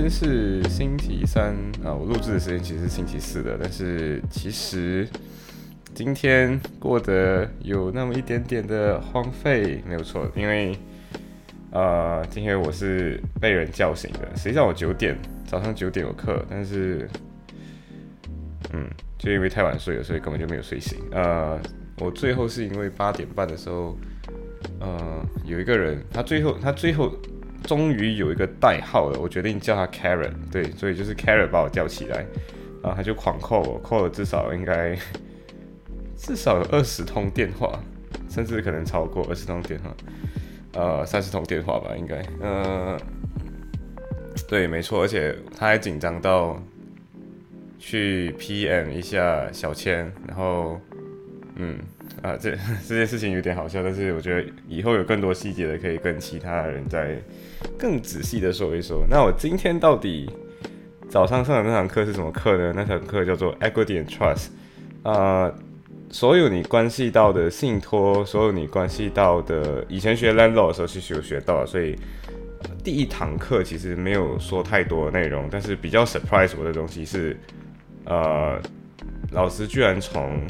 今天是星期三啊，我录制的时间其实是星期四的，但是其实今天过得有那么一点点的荒废，没有错，因为呃，今天我是被人叫醒的，实际上我九点早上九点有课，但是嗯，就因为太晚睡了，所以根本就没有睡醒。呃，我最后是因为八点半的时候，呃，有一个人，他最后他最后。终于有一个代号了，我决定叫他 Karen。对，所以就是 Karen 把我叫起来，然后他就狂 call 我，call 了至少应该 至少有二十通电话，甚至可能超过二十通电话，呃，三十通电话吧，应该。呃，对，没错，而且他还紧张到去 PM 一下小千，然后，嗯。啊，这这件事情有点好笑，但是我觉得以后有更多细节的可以跟其他人再更仔细的说一说。那我今天到底早上上的那堂课是什么课呢？那堂课叫做 Equity and Trust。啊，所有你关系到的信托，所有你关系到的，以前学 Land Law 的时候其实有学到，所以第一堂课其实没有说太多内容，但是比较 surprise 我的东西是，呃，老师居然从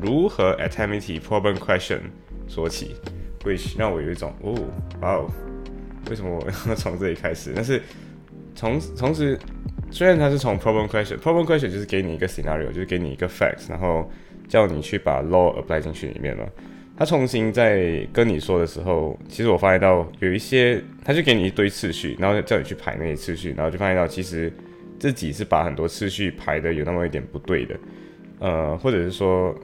如何 attempt problem question 说起，which 让我有一种哦，哇哦，为什么我要从这里开始？但是从同时，虽然它是从 problem question，problem question 就是给你一个 scenario，就是给你一个 facts，然后叫你去把 law apply 进去里面了。他重新在跟你说的时候，其实我发现到有一些，他就给你一堆次序，然后叫你去排那些次序，然后就发现到其实自己是把很多次序排的有那么一点不对的，呃，或者是说。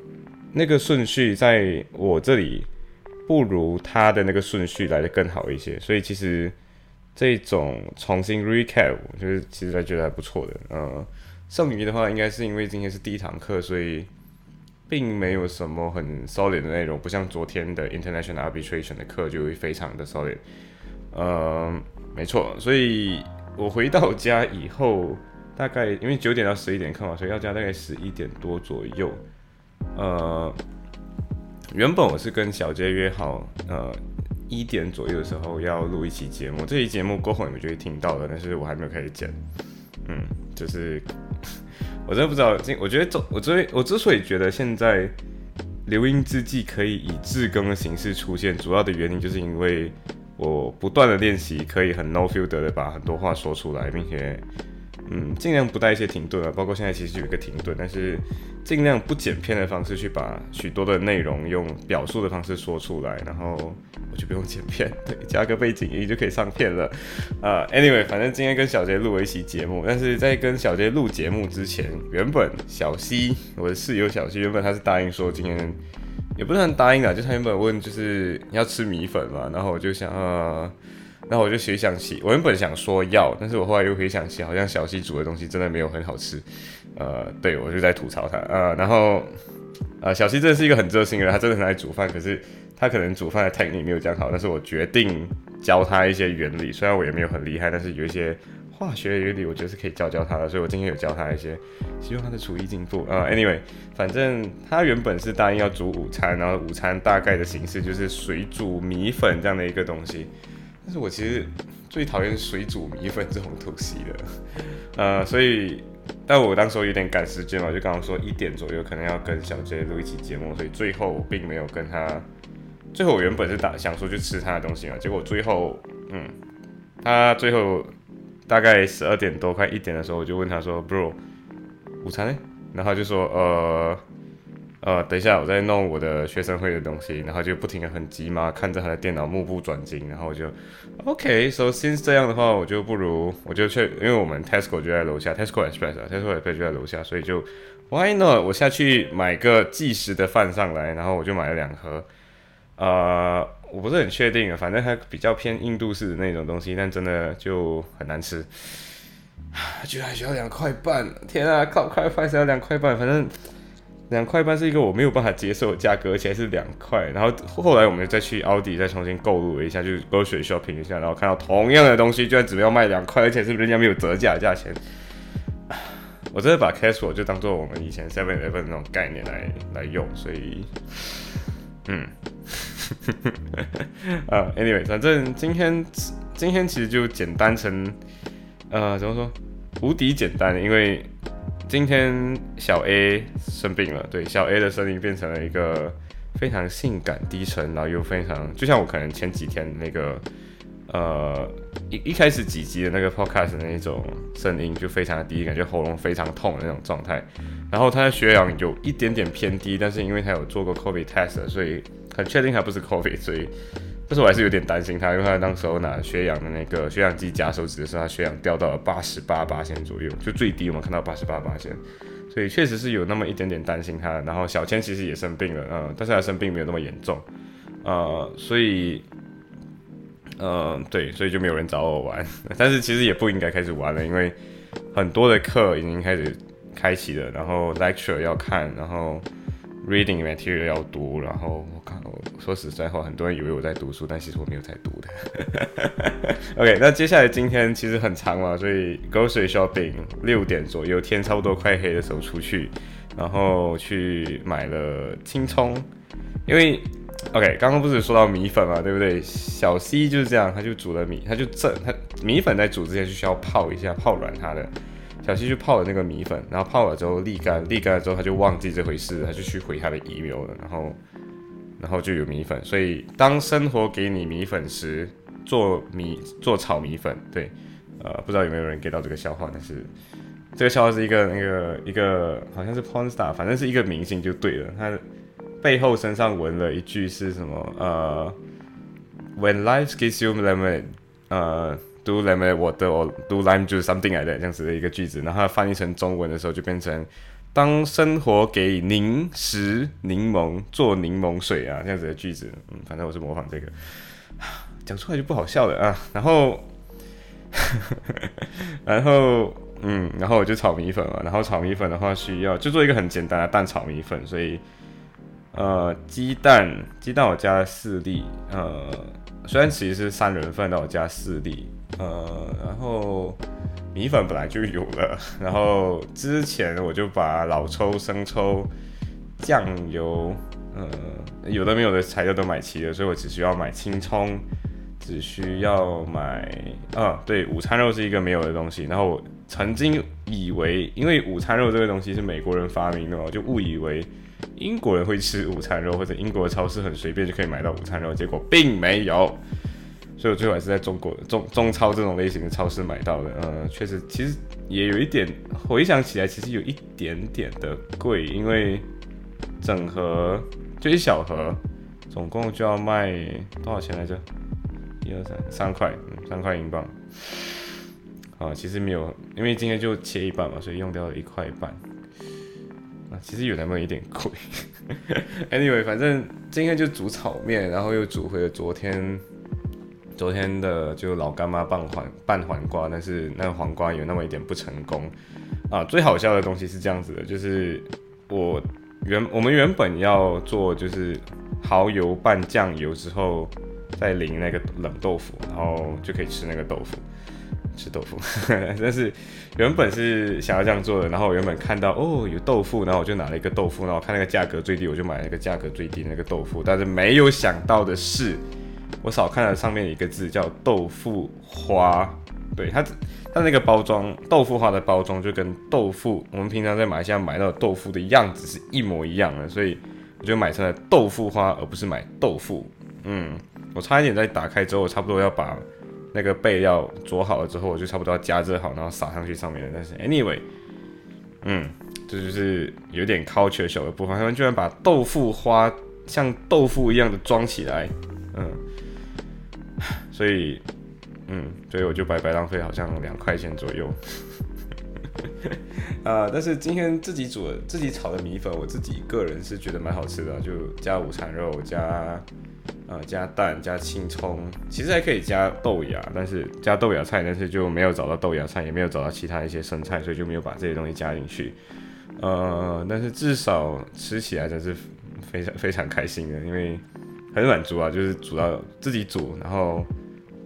那个顺序在我这里不如他的那个顺序来的更好一些，所以其实这种重新 recap，就是其实还觉得还不错的。呃，剩余的话应该是因为今天是第一堂课，所以并没有什么很 solid 的内容，不像昨天的 international arbitration 的课就会非常的 solid。呃，没错，所以我回到家以后，大概因为九点到十一点课嘛，所以要加大概十一点多左右。呃，原本我是跟小杰约好，呃，一点左右的时候要录一期节目。这期节目过后你们就会听到了，但是我还没有开始剪。嗯，就是我真的不知道，今我觉得，我之我之所以觉得现在留音之际可以以自更的形式出现，主要的原因就是因为我不断的练习，可以很 no filter 的把很多话说出来，并且。嗯，尽量不带一些停顿啊，包括现在其实有一个停顿，但是尽量不剪片的方式去把许多的内容用表述的方式说出来，然后我就不用剪片，对，加个背景音就可以上片了。啊，anyway，反正今天跟小杰录了一期节目，但是在跟小杰录节目之前，原本小西我的室友小西原本他是答应说今天也不算答应的，就他原本问就是要吃米粉嘛，然后我就想啊。然后我就回想起，我原本想说要，但是我后来又回想起，好像小西煮的东西真的没有很好吃。呃，对我就在吐槽他。呃，然后，呃，小西真的是一个很热心的人，他真的很爱煮饭，可是他可能煮饭的 technique 没有讲好。但是我决定教他一些原理，虽然我也没有很厉害，但是有一些化学原理，我觉得是可以教教他的。所以我今天有教他一些，希望他的厨艺进步。呃，anyway，反正他原本是答应要煮午餐，然后午餐大概的形式就是水煮米粉这样的一个东西。但是我其实最讨厌水煮米粉这种东西的，呃，所以，但我当时有点赶时间嘛，就刚刚说一点左右可能要跟小 J 录一期节目，所以最后我并没有跟他。最后我原本是打想说去吃他的东西嘛，结果最后，嗯，他最后大概十二点多快一点的时候，我就问他说，Bro，午餐呢？然后他就说，呃。呃，等一下，我在弄我的学生会的东西，然后就不停的很急嘛，看着他的电脑目不转睛，然后我就，OK，so since 这样的话，我就不如我就去，因为我们 Tesco 就在楼下，Tesco Express 啊，Tesco Express 就在楼下，所以就 Why not？我下去买个即食的饭上来，然后我就买了两盒，呃，我不是很确定啊，反正它比较偏印度式的那种东西，但真的就很难吃。居然还需要两块半！天啊，靠，快快才要两块半，反正两块半是一个我没有办法接受的价格，而且还是两块。然后后来我们再去奥迪再重新购入了一下，就是勾水 shopping 一下，然后看到同样的东西居然只要卖两块，而且是人家没有折价价钱。我真的把 casual 就当做我们以前 Seven Eleven 那种概念来来用，所以，嗯，啊，Anyway，反正今天今天其实就简单成，呃，怎么说，无敌简单，因为今天小 A 生病了，对，小 A 的声音变成了一个非常性感低沉，然后又非常，就像我可能前几天那个。呃，一一开始几集的那个 podcast 那种声音就非常的低，感觉喉咙非常痛的那种状态。然后他的血氧有一点点偏低，但是因为他有做过 COVID test，所以很确定他不是 COVID，所以，但是我还是有点担心他，因为他当时候拿血氧的那个血氧机夹手指的时候，他血氧掉到了八十八八千左右，就最低我们看到八十八八千，所以确实是有那么一点点担心他。然后小千其实也生病了，嗯，但是他生病没有那么严重，呃，所以。嗯，对，所以就没有人找我玩，但是其实也不应该开始玩了，因为很多的课已经开始开启了，然后 lecture 要看，然后 reading material 要读，然后我靠，说实在话，很多人以为我在读书，但其实我没有在读的。OK，那接下来今天其实很长嘛，所以 grocery shopping 六点左右，天差不多快黑的时候出去，然后去买了青葱，因为。OK，刚刚不是说到米粉嘛，对不对？小 C 就是这样，他就煮了米，他就这他米粉在煮之前就需要泡一下，泡软它的。小 C 就泡了那个米粉，然后泡了之后沥干，沥干了之后他就忘记这回事，他就去回他的 email 了，然后然后就有米粉。所以当生活给你米粉时，做米做炒米粉，对，呃，不知道有没有人 get 到这个笑话，但是这个笑话是一个那个一个好像是 porn star，反正是一个明星就对了，他。背后身上纹了一句是什么？呃，When life gives you lemon，呃，do lemon water or do lime juice something like that 这样子的一个句子，然后翻译成中文的时候就变成当生活给凝食柠檬做柠檬水啊这样子的句子。嗯，反正我是模仿这个，讲出来就不好笑了啊。然后，然后，嗯，然后我就炒米粉嘛。然后炒米粉的话需要就做一个很简单的蛋炒米粉，所以。呃，鸡蛋，鸡蛋我加了四粒，呃，虽然其实是三人份，但我加四粒，呃，然后米粉本来就有了，然后之前我就把老抽、生抽、酱油，呃，有的没有的材料都买齐了，所以我只需要买青葱，只需要买，啊，对，午餐肉是一个没有的东西，然后我曾经以为，因为午餐肉这个东西是美国人发明的，我就误以为。英国人会吃午餐肉，或者英国的超市很随便就可以买到午餐肉，结果并没有，所以我最后还是在中国中中超这种类型的超市买到的。呃，确实，其实也有一点回想起来，其实有一点点的贵，因为整盒就一小盒，总共就要卖多少钱来着？一二三，三块，嗯三块英镑。啊，其实没有，因为今天就切一半嘛，所以用掉了一块半。其实有那么一点贵。Anyway，反正今天就煮炒面，然后又煮回了昨天昨天的就老干妈拌黄拌黄瓜，但是那个黄瓜有那么一点不成功。啊，最好笑的东西是这样子的，就是我原我们原本要做就是蚝油拌酱油之后再淋那个冷豆腐，然后就可以吃那个豆腐。吃豆腐，但是原本是想要这样做的。然后我原本看到哦有豆腐，然后我就拿了一个豆腐，然后看那个价格最低，我就买了一个价格最低那个豆腐。但是没有想到的是，我少看了上面一个字叫豆腐花。对它，它那个包装豆腐花的包装就跟豆腐我们平常在马来西亚买到豆腐的样子是一模一样的，所以我就买成了豆腐花，而不是买豆腐。嗯，我差一点在打开之后，我差不多要把。那个背要煮好了之后，我就差不多要加热好，然后撒上去上面的。但是，anyway，嗯，这就是有点 culture 小的部分。他们居然把豆腐花像豆腐一样的装起来，嗯，所以，嗯，所以我就白白浪费好像两块钱左右。啊，但是今天自己煮的、自己炒的米粉，我自己个人是觉得蛮好吃的，就加午餐肉加。呃，加蛋，加青葱，其实还可以加豆芽，但是加豆芽菜，但是就没有找到豆芽菜，也没有找到其他一些生菜，所以就没有把这些东西加进去。呃，但是至少吃起来真是非常非常开心的，因为很满足啊，就是煮到自己煮，然后，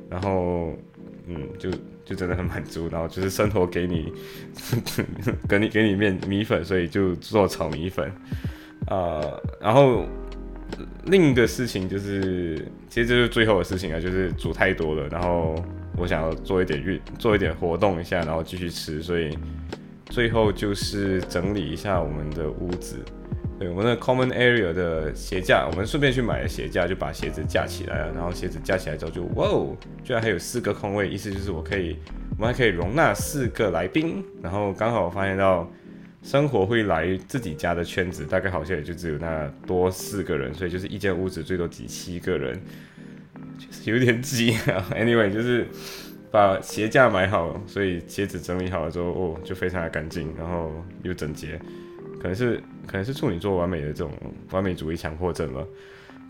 然后，嗯，就就真的很满足，然后就是生活给你，给你给你面米粉，所以就做炒米粉，呃，然后。另一个事情就是，其实这是最后的事情啊，就是煮太多了，然后我想要做一点运，做一点活动一下，然后继续吃，所以最后就是整理一下我们的屋子。对，我们的 common area 的鞋架，我们顺便去买了鞋架，就把鞋子架起来了。然后鞋子架起来之后，就哇哦，居然还有四个空位，意思就是我可以，我们还可以容纳四个来宾。然后刚好发现到。生活会来自己家的圈子，大概好像也就只有那多四个人，所以就是一间屋子最多挤七个人，就是有点挤啊。Anyway，就是把鞋架买好，所以鞋子整理好了之后，哦，就非常的干净，然后又整洁。可能是可能是处女座完美的这种完美主义强迫症吧，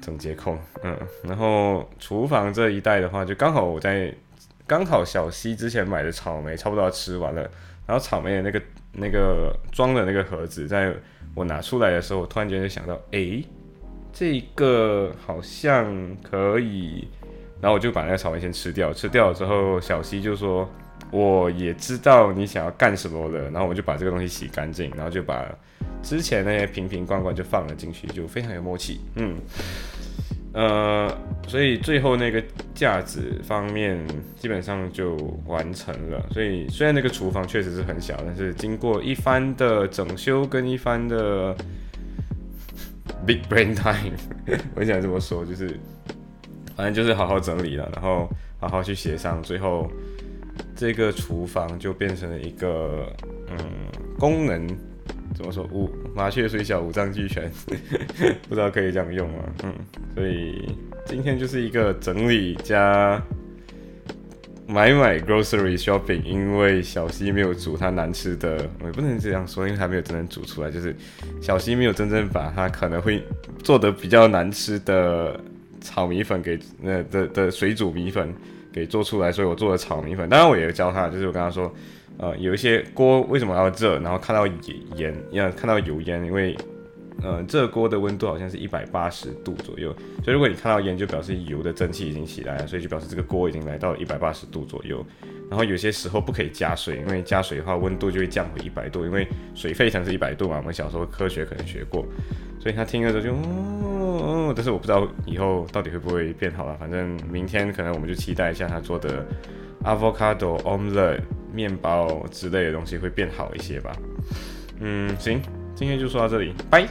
整洁控。嗯，然后厨房这一带的话，就刚好我在刚好小溪之前买的草莓差不多要吃完了，然后草莓的那个。那个装的那个盒子，在我拿出来的时候，我突然间就想到，哎，这个好像可以，然后我就把那个草莓先吃掉。吃掉了之后，小西就说，我也知道你想要干什么了，然后我就把这个东西洗干净，然后就把之前那些瓶瓶罐罐就放了进去，就非常有默契，嗯。呃，所以最后那个架子方面基本上就完成了。所以虽然那个厨房确实是很小，但是经过一番的整修跟一番的 big brain time，我想这么说，就是反正就是好好整理了，然后好好去协商，最后这个厨房就变成了一个嗯功能。怎么说？五麻雀虽小，五脏俱全，不知道可以这样用吗？嗯，所以今天就是一个整理加买买 grocery shopping，因为小西没有煮他难吃的，我也不能这样说，因为他没有真正煮出来，就是小西没有真正把他可能会做的比较难吃的炒米粉给那的的水煮米粉给做出来，所以我做了炒米粉。当然，我也教他，就是我跟他说。呃，有一些锅为什么要热？然后看到盐，要看到油烟，因为呃，这锅的温度好像是一百八十度左右，所以如果你看到烟，就表示油的蒸汽已经起来了，所以就表示这个锅已经来到一百八十度左右。然后有些时候不可以加水，因为加水的话温度就会降回一百度，因为水沸腾是一百度嘛，我们小时候科学可能学过，所以他听了之后就哦，但是我不知道以后到底会不会变好了，反正明天可能我们就期待一下他做的 avocado omelette。面包之类的东西会变好一些吧。嗯，行，今天就说到这里，拜。